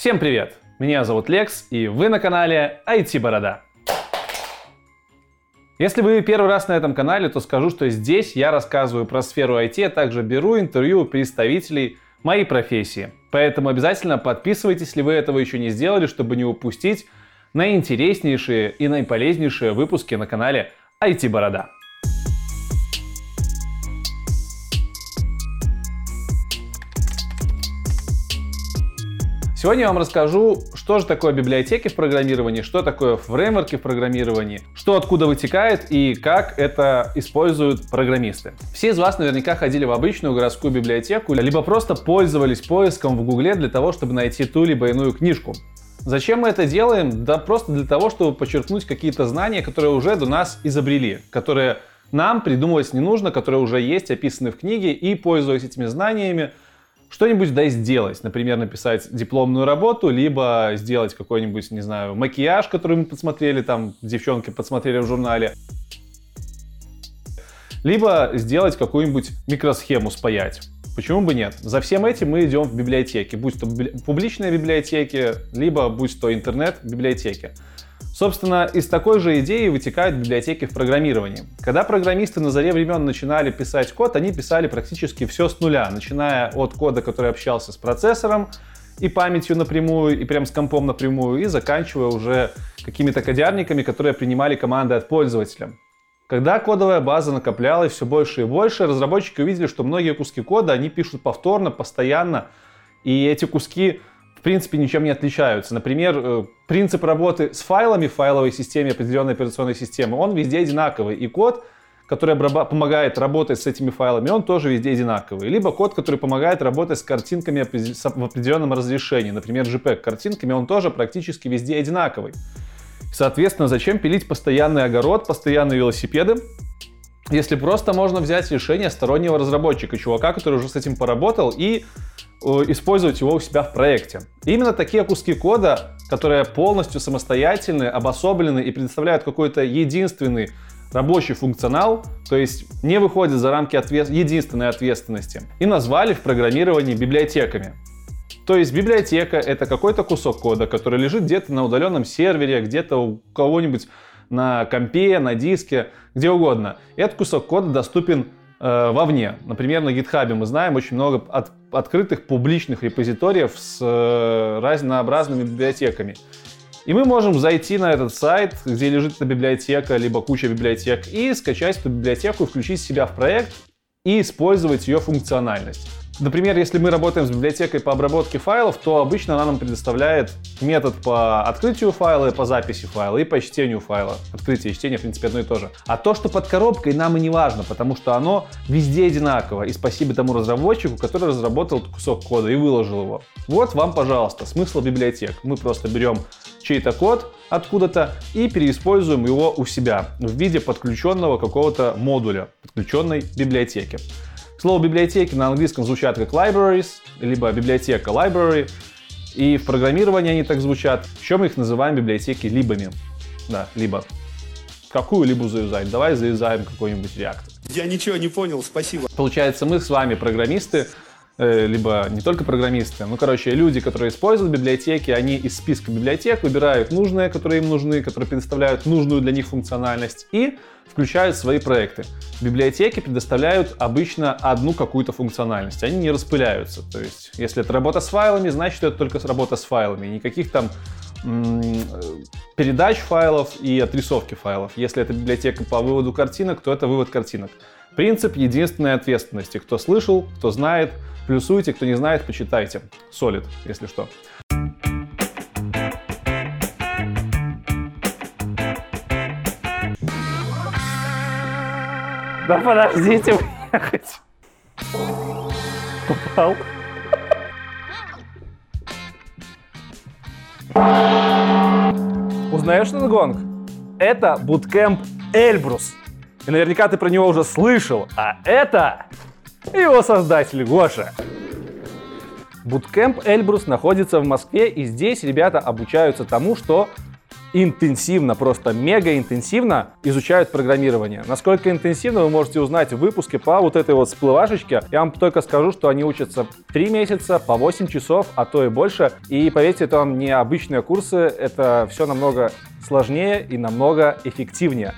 Всем привет! Меня зовут Лекс, и вы на канале IT Борода. Если вы первый раз на этом канале, то скажу, что здесь я рассказываю про сферу IT, а также беру интервью у представителей моей профессии. Поэтому обязательно подписывайтесь, если вы этого еще не сделали, чтобы не упустить наинтереснейшие и наиполезнейшие выпуски на канале IT Сегодня я вам расскажу, что же такое библиотеки в программировании, что такое фреймворки в программировании, что откуда вытекает и как это используют программисты. Все из вас наверняка ходили в обычную городскую библиотеку, либо просто пользовались поиском в Гугле для того, чтобы найти ту либо иную книжку. Зачем мы это делаем? Да просто для того, чтобы подчеркнуть какие-то знания, которые уже до нас изобрели, которые нам придумывать не нужно, которые уже есть, описаны в книге, и, пользуясь этими знаниями, что-нибудь дай сделать. Например, написать дипломную работу, либо сделать какой-нибудь, не знаю, макияж, который мы подсмотрели, там, девчонки подсмотрели в журнале. Либо сделать какую-нибудь микросхему спаять. Почему бы нет? За всем этим мы идем в библиотеки, будь то публичные библиотеки, либо будь то интернет-библиотеки. Собственно, из такой же идеи вытекают библиотеки в программировании. Когда программисты на заре времен начинали писать код, они писали практически все с нуля, начиная от кода, который общался с процессором и памятью напрямую, и прям с компом напрямую, и заканчивая уже какими-то кодярниками, которые принимали команды от пользователя. Когда кодовая база накоплялась все больше и больше, разработчики увидели, что многие куски кода они пишут повторно, постоянно, и эти куски в принципе ничем не отличаются. Например, э, принцип работы с файлами в файловой системе определенной операционной системы, он везде одинаковый. И код, который помогает работать с этими файлами, он тоже везде одинаковый. Либо код, который помогает работать с картинками в определенном разрешении. Например, JPEG картинками, он тоже практически везде одинаковый. Соответственно, зачем пилить постоянный огород, постоянные велосипеды, если просто можно взять решение стороннего разработчика, чувака, который уже с этим поработал, и Э, использовать его у себя в проекте. Именно такие куски кода, которые полностью самостоятельны, обособлены и предоставляют какой-то единственный рабочий функционал, то есть не выходят за рамки ответ... единственной ответственности, и назвали в программировании библиотеками. То есть библиотека — это какой-то кусок кода, который лежит где-то на удаленном сервере, где-то у кого-нибудь на компе, на диске, где угодно. Этот кусок кода доступен э, вовне. Например, на GitHub мы знаем очень много от, открытых публичных репозиториев с э, разнообразными библиотеками. И мы можем зайти на этот сайт, где лежит эта библиотека, либо куча библиотек, и скачать эту библиотеку, включить себя в проект и использовать ее функциональность. Например, если мы работаем с библиотекой по обработке файлов, то обычно она нам предоставляет метод по открытию файла, по записи файла и по чтению файла. Открытие и чтение, в принципе, одно и то же. А то, что под коробкой, нам и не важно, потому что оно везде одинаково. И спасибо тому разработчику, который разработал кусок кода и выложил его. Вот вам, пожалуйста, смысл библиотек. Мы просто берем чей-то код откуда-то и переиспользуем его у себя в виде подключенного какого-то модуля, подключенной библиотеки. Слово библиотеки на английском звучат как libraries, либо библиотека library, и в программировании они так звучат. Еще мы их называем библиотеки либами. Да, либо. Какую либо заюзать? Давай заюзаем какой-нибудь реактор. Я ничего не понял, спасибо. Получается, мы с вами программисты, либо не только программисты, ну, короче, люди, которые используют библиотеки, они из списка библиотек выбирают нужные, которые им нужны, которые предоставляют нужную для них функциональность, и включают свои проекты. Библиотеки предоставляют обычно одну какую-то функциональность, они не распыляются. То есть, если это работа с файлами, значит, это только работа с файлами. Никаких там передач файлов и отрисовки файлов. Если это библиотека по выводу картинок, то это вывод картинок. Принцип единственной ответственности. Кто слышал, кто знает, плюсуйте, кто не знает, почитайте. Солид, если что. Да подождите выехать. Попал. Узнаешь этот гонг? Это буткемп Эльбрус. И наверняка ты про него уже слышал. А это его создатель Гоша. Буткемп Эльбрус находится в Москве, и здесь ребята обучаются тому, что интенсивно, просто мега интенсивно изучают программирование. Насколько интенсивно вы можете узнать в выпуске по вот этой вот всплывашечке. Я вам только скажу, что они учатся 3 месяца, по 8 часов, а то и больше. И поверьте, это вам не обычные курсы, это все намного сложнее и намного эффективнее.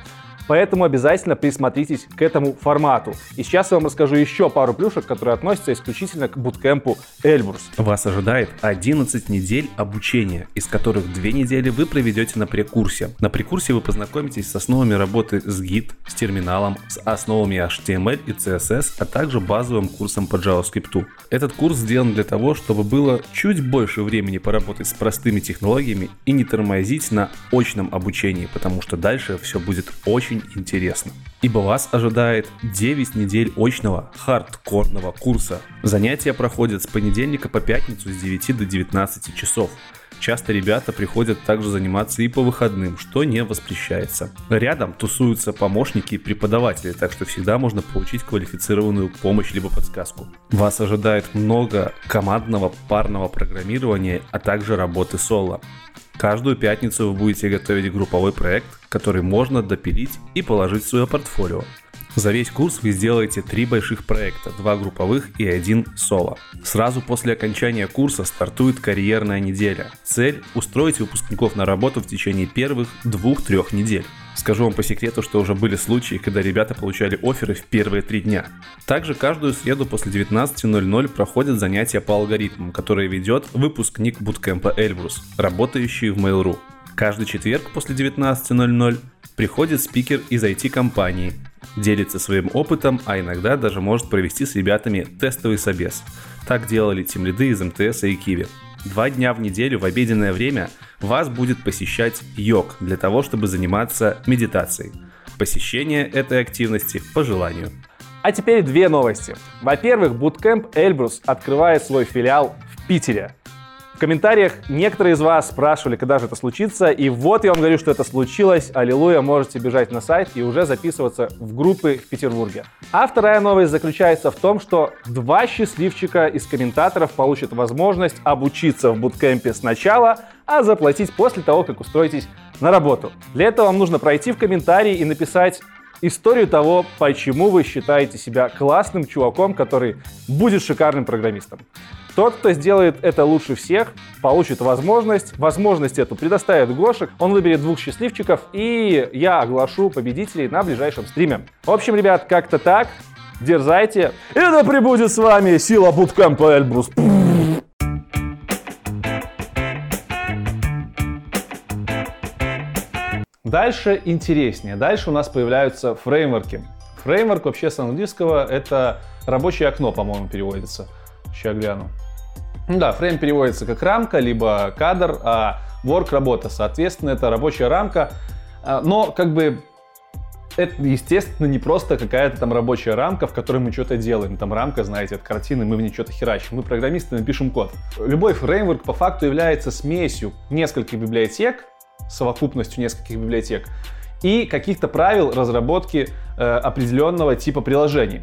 Поэтому обязательно присмотритесь к этому формату. И сейчас я вам расскажу еще пару плюшек, которые относятся исключительно к буткемпу Эльбрус. Вас ожидает 11 недель обучения, из которых 2 недели вы проведете на прекурсе. На прекурсе вы познакомитесь с основами работы с гид, с терминалом, с основами HTML и CSS, а также базовым курсом по JavaScript. Этот курс сделан для того, чтобы было чуть больше времени поработать с простыми технологиями и не тормозить на очном обучении, потому что дальше все будет очень очень интересно. Ибо вас ожидает 9 недель очного хардкорного курса. Занятия проходят с понедельника по пятницу с 9 до 19 часов. Часто ребята приходят также заниматься и по выходным, что не воспрещается. Рядом тусуются помощники и преподаватели, так что всегда можно получить квалифицированную помощь либо подсказку. Вас ожидает много командного парного программирования, а также работы соло. Каждую пятницу вы будете готовить групповой проект, который можно допилить и положить в свое портфолио. За весь курс вы сделаете три больших проекта, два групповых и один соло. Сразу после окончания курса стартует карьерная неделя. Цель – устроить выпускников на работу в течение первых двух-трех недель. Скажу вам по секрету, что уже были случаи, когда ребята получали оферы в первые три дня. Также каждую среду после 19.00 проходят занятия по алгоритмам, которые ведет выпускник буткемпа Эльбрус, работающий в Mail.ru. Каждый четверг после 19.00 приходит спикер из IT-компании, делится своим опытом, а иногда даже может провести с ребятами тестовый собес. Так делали тимлиды из МТС и Киви. Два дня в неделю в обеденное время вас будет посещать йог для того, чтобы заниматься медитацией. Посещение этой активности по желанию. А теперь две новости. Во-первых, Bootcamp Эльбрус открывает свой филиал в Питере комментариях некоторые из вас спрашивали, когда же это случится, и вот я вам говорю, что это случилось. Аллилуйя, можете бежать на сайт и уже записываться в группы в Петербурге. А вторая новость заключается в том, что два счастливчика из комментаторов получат возможность обучиться в буткемпе сначала, а заплатить после того, как устроитесь на работу. Для этого вам нужно пройти в комментарии и написать историю того, почему вы считаете себя классным чуваком, который будет шикарным программистом. Тот, кто сделает это лучше всех, получит возможность. Возможность эту предоставит Гошек. Он выберет двух счастливчиков, и я оглашу победителей на ближайшем стриме. В общем, ребят, как-то так. Дерзайте. И да прибудет с вами сила буткемпа Эльбрус. Дальше интереснее. Дальше у нас появляются фреймворки. Фреймворк вообще с английского это рабочее окно, по-моему, переводится. Сейчас гляну. Ну да, фрейм переводится как рамка, либо кадр, а work работа. Соответственно, это рабочая рамка. А, но как бы это, естественно, не просто какая-то там рабочая рамка, в которой мы что-то делаем. Там рамка, знаете, от картины, мы в ней что-то херачим. Мы программисты, мы пишем код. Любой фреймворк по факту является смесью нескольких библиотек, совокупностью нескольких библиотек, и каких-то правил разработки э, определенного типа приложений.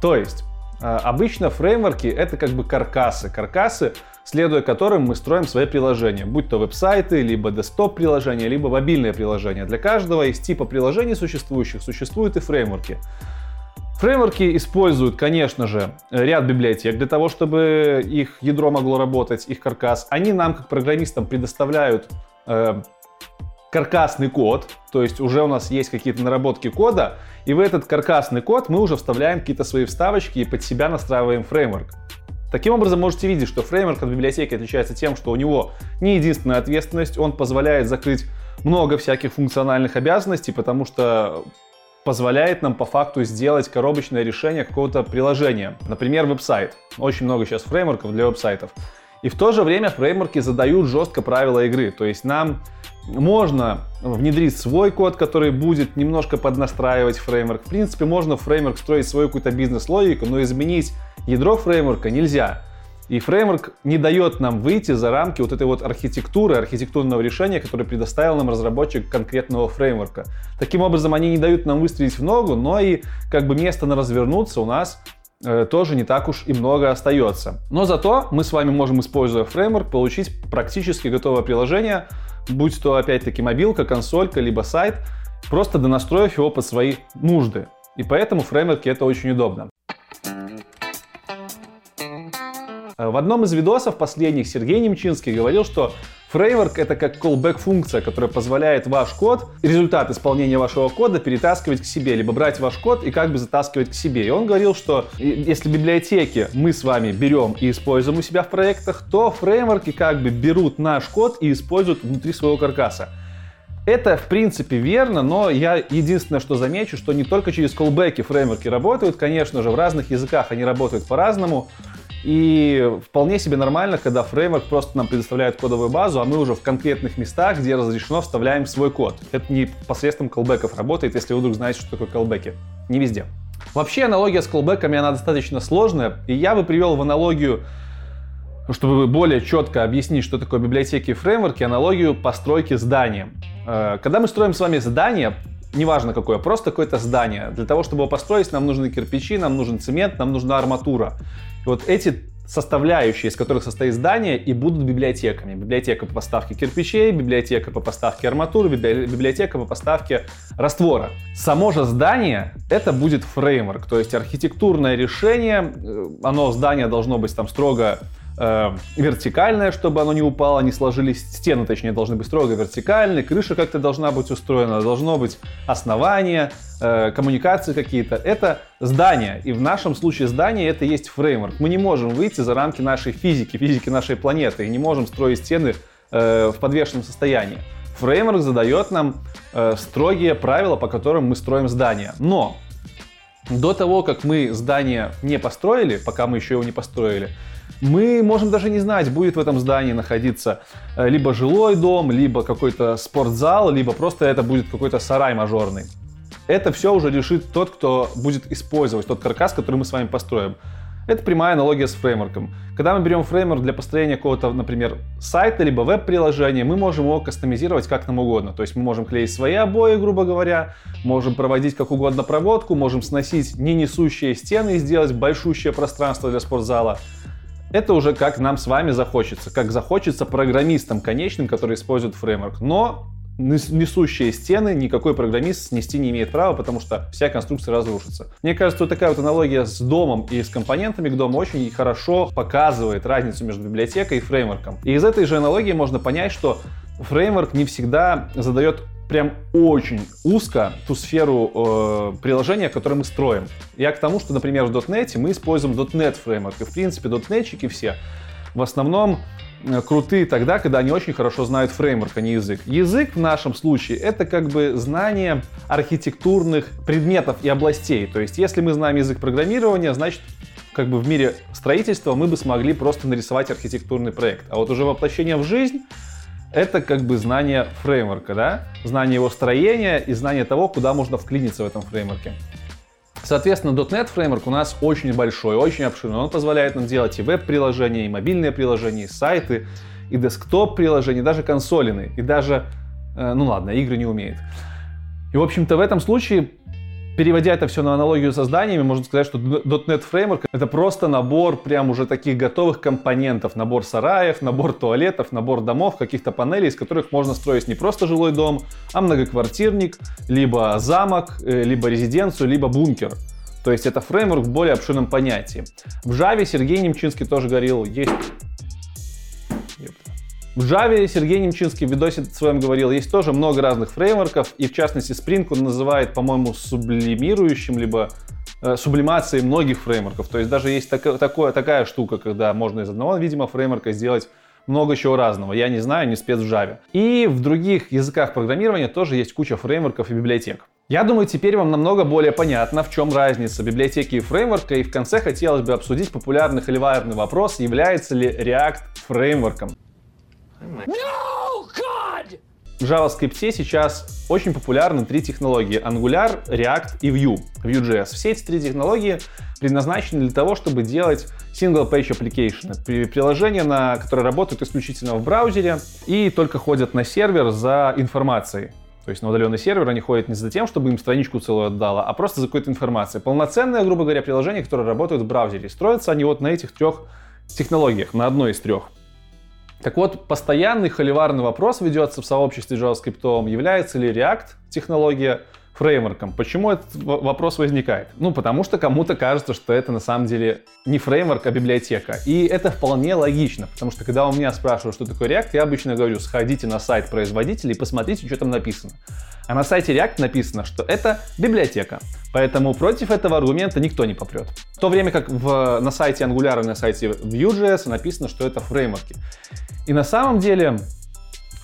То есть а, обычно фреймворки это как бы каркасы. Каркасы, следуя которым мы строим свои приложения, будь то веб-сайты, либо десктоп-приложения, либо мобильные приложения. Для каждого из типа приложений существующих существуют и фреймворки. Фреймворки используют, конечно же, ряд библиотек для того, чтобы их ядро могло работать, их каркас. Они нам, как программистам, предоставляют э, каркасный код, то есть уже у нас есть какие-то наработки кода, и в этот каркасный код мы уже вставляем какие-то свои вставочки и под себя настраиваем фреймворк. Таким образом, можете видеть, что фреймворк от библиотеки отличается тем, что у него не единственная ответственность, он позволяет закрыть много всяких функциональных обязанностей, потому что позволяет нам по факту сделать коробочное решение какого-то приложения. Например, веб-сайт. Очень много сейчас фреймворков для веб-сайтов. И в то же время фреймворки задают жестко правила игры. То есть нам можно внедрить свой код, который будет немножко поднастраивать фреймворк. В принципе, можно в фреймворк строить свою какую-то бизнес-логику, но изменить ядро фреймворка нельзя. И фреймворк не дает нам выйти за рамки вот этой вот архитектуры, архитектурного решения, которое предоставил нам разработчик конкретного фреймворка. Таким образом, они не дают нам выстрелить в ногу, но и как бы место на развернуться у нас Э, тоже не так уж и много остается. Но зато мы с вами можем, используя фреймворк, получить практически готовое приложение, будь то опять-таки мобилка, консолька, либо сайт, просто донастроив его под свои нужды. И поэтому фреймворки это очень удобно. В одном из видосов последних Сергей Немчинский говорил, что Фреймворк — это как callback функция, которая позволяет ваш код, результат исполнения вашего кода перетаскивать к себе, либо брать ваш код и как бы затаскивать к себе. И он говорил, что если библиотеки мы с вами берем и используем у себя в проектах, то фреймворки как бы берут наш код и используют внутри своего каркаса. Это, в принципе, верно, но я единственное, что замечу, что не только через колбеки фреймворки работают, конечно же, в разных языках они работают по-разному. И вполне себе нормально, когда фреймворк просто нам предоставляет кодовую базу, а мы уже в конкретных местах, где разрешено, вставляем свой код. Это не посредством колбеков работает, если вы вдруг знаете, что такое колбеки. Не везде. Вообще аналогия с колбеками, она достаточно сложная, и я бы привел в аналогию чтобы более четко объяснить, что такое библиотеки и фреймворки, аналогию постройки здания. Э, когда мы строим с вами здание, неважно какое, просто какое-то здание. Для того, чтобы его построить, нам нужны кирпичи, нам нужен цемент, нам нужна арматура. И вот эти составляющие, из которых состоит здание, и будут библиотеками. Библиотека по поставке кирпичей, библиотека по поставке арматуры, библиотека по поставке раствора. Само же здание — это будет фреймворк, то есть архитектурное решение, э, оно, здание должно быть там строго э, вертикальное, чтобы оно не упало, не сложились, стены, точнее, должны быть строго вертикальные, крыша как-то должна быть устроена, должно быть основание, э, коммуникации какие-то. Это здание, и в нашем случае здание это есть фреймворк. Мы не можем выйти за рамки нашей физики, физики нашей планеты, и не можем строить стены э, в подвешенном состоянии. Фреймворк задает нам э, строгие правила, по которым мы строим здание. Но до того, как мы здание не построили, пока мы еще его не построили, мы можем даже не знать, будет в этом здании находиться э, либо жилой дом, либо какой-то спортзал, либо просто это будет какой-то сарай мажорный. Это все уже решит тот, кто будет использовать тот каркас, который мы с вами построим. Это прямая аналогия с фреймворком. Когда мы берем фреймворк для построения какого-то, например, сайта либо веб-приложения, мы можем его кастомизировать как нам угодно. То есть мы можем клеить свои обои, грубо говоря, можем проводить как угодно проводку, можем сносить не несущие стены и сделать большущее пространство для спортзала. Это уже как нам с вами захочется, как захочется программистам конечным, которые используют фреймворк. Но несущие стены никакой программист снести не имеет права, потому что вся конструкция разрушится. Мне кажется, вот такая вот аналогия с домом и с компонентами к дому очень хорошо показывает разницу между библиотекой и фреймворком. И из этой же аналогии можно понять, что фреймворк не всегда задает прям очень узко ту сферу э, приложения, которое мы строим. Я к тому, что, например, в .NET мы используем .NET фреймворк, и в принципе .NETчики все в основном э, крутые тогда, когда они очень хорошо знают фреймворк, а не язык. Язык в нашем случае это как бы знание архитектурных предметов и областей. То есть, если мы знаем язык программирования, значит, как бы в мире строительства мы бы смогли просто нарисовать архитектурный проект. А вот уже воплощение в жизнь это как бы знание фреймворка, да? Знание его строения и знание того, куда можно вклиниться в этом фреймворке. Соответственно, .NET фреймворк у нас очень большой, очень обширный. Он позволяет нам делать и веб-приложения, и мобильные приложения, и сайты, и десктоп-приложения, даже консолины, и даже, э, ну ладно, игры не умеет. И, в общем-то, в этом случае Переводя это все на аналогию со зданиями, можно сказать, что .NET Framework это просто набор прям уже таких готовых компонентов. Набор сараев, набор туалетов, набор домов, каких-то панелей, из которых можно строить не просто жилой дом, а многоквартирник, либо замок, э, либо резиденцию, либо бункер. То есть это фреймворк в более обширном понятии. В Java Сергей Немчинский тоже говорил, есть в Java Сергей Немчинский в видосе своем говорил, есть тоже много разных фреймворков, и в частности Spring он называет, по-моему, сублимирующим, либо э, сублимацией многих фреймворков. То есть даже есть так, такое, такая штука, когда можно из одного, видимо, фреймворка сделать много чего разного. Я не знаю, не спец в Java. И в других языках программирования тоже есть куча фреймворков и библиотек. Я думаю, теперь вам намного более понятно, в чем разница библиотеки и фреймворка, и в конце хотелось бы обсудить популярный холиварный вопрос, является ли React фреймворком. No! В JavaScript сейчас очень популярны три технологии Angular, React и Vue, Vue.js. Все эти три технологии предназначены для того, чтобы делать single-page application, приложения, на, которые работают исключительно в браузере и только ходят на сервер за информацией. То есть на удаленный сервер они ходят не за тем, чтобы им страничку целую отдала, а просто за какой-то информацией. Полноценное, грубо говоря, приложение, которое работает в браузере. Строятся они вот на этих трех технологиях, на одной из трех. Так вот, постоянный холиварный вопрос ведется в сообществе JavaScript, является ли React технология фреймворком. Почему этот вопрос возникает? Ну, потому что кому-то кажется, что это на самом деле не фреймворк, а библиотека. И это вполне логично, потому что когда у меня спрашивают, что такое React, я обычно говорю, сходите на сайт производителя и посмотрите, что там написано. А на сайте React написано, что это библиотека. Поэтому против этого аргумента никто не попрет. В то время как в, на сайте Angular и на сайте Vue.js написано, что это фреймворки. И на самом деле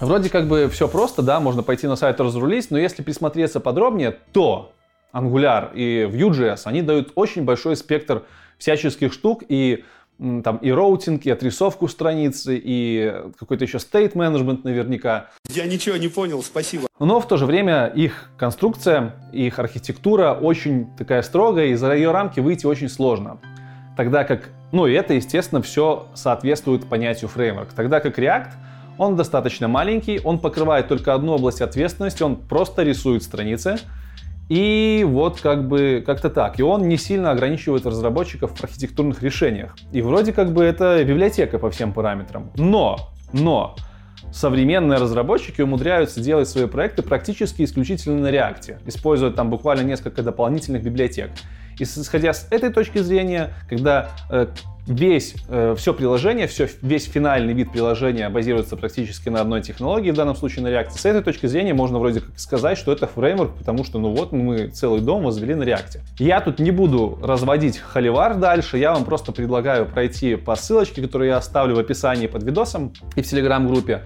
Вроде как бы все просто, да, можно пойти на сайт разрулить, но если присмотреться подробнее, то Angular и Vue.js, они дают очень большой спектр всяческих штук и там и роутинг, и отрисовку страницы, и какой-то еще state management наверняка. Я ничего не понял, спасибо. Но в то же время их конструкция, их архитектура очень такая строгая, и за ее рамки выйти очень сложно. Тогда как, ну и это, естественно, все соответствует понятию фреймворк. Тогда как React — он достаточно маленький, он покрывает только одну область ответственности, он просто рисует страницы. И вот как бы как-то так. И он не сильно ограничивает разработчиков в архитектурных решениях. И вроде как бы это библиотека по всем параметрам. Но, но, современные разработчики умудряются делать свои проекты практически исключительно на React, используя там буквально несколько дополнительных библиотек. Исходя с этой точки зрения, когда э, весь, э, все приложение, все, весь финальный вид приложения базируется практически на одной технологии, в данном случае на React, с этой точки зрения можно вроде как сказать, что это фреймворк, потому что ну вот мы целый дом возвели на React. Я тут не буду разводить холивар дальше, я вам просто предлагаю пройти по ссылочке, которую я оставлю в описании под видосом и в телеграм-группе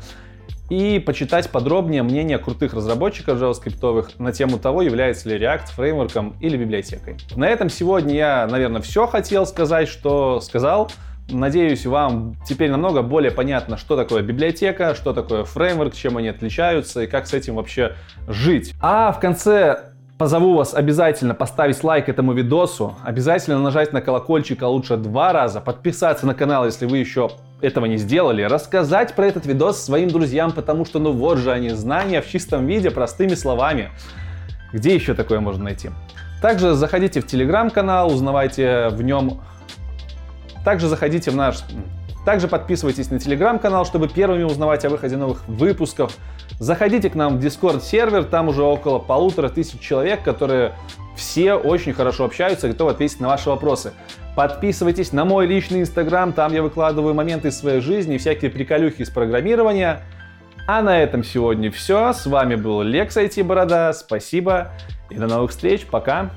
и почитать подробнее мнение крутых разработчиков JavaScript на тему того, является ли React фреймворком или библиотекой. На этом сегодня я, наверное, все хотел сказать, что сказал. Надеюсь, вам теперь намного более понятно, что такое библиотека, что такое фреймворк, чем они отличаются и как с этим вообще жить. А в конце Позову вас обязательно поставить лайк этому видосу, обязательно нажать на колокольчик, а лучше два раза, подписаться на канал, если вы еще этого не сделали, рассказать про этот видос своим друзьям, потому что ну вот же они, знания в чистом виде, простыми словами. Где еще такое можно найти? Также заходите в телеграм-канал, узнавайте в нем... Также заходите в наш... Также подписывайтесь на телеграм-канал, чтобы первыми узнавать о выходе новых выпусков. Заходите к нам в Discord сервер, там уже около полутора тысяч человек, которые все очень хорошо общаются и готовы ответить на ваши вопросы. Подписывайтесь на мой личный инстаграм, там я выкладываю моменты из своей жизни, всякие приколюхи из программирования. А на этом сегодня все. С вами был Лекс IT Борода. Спасибо и до новых встреч. Пока.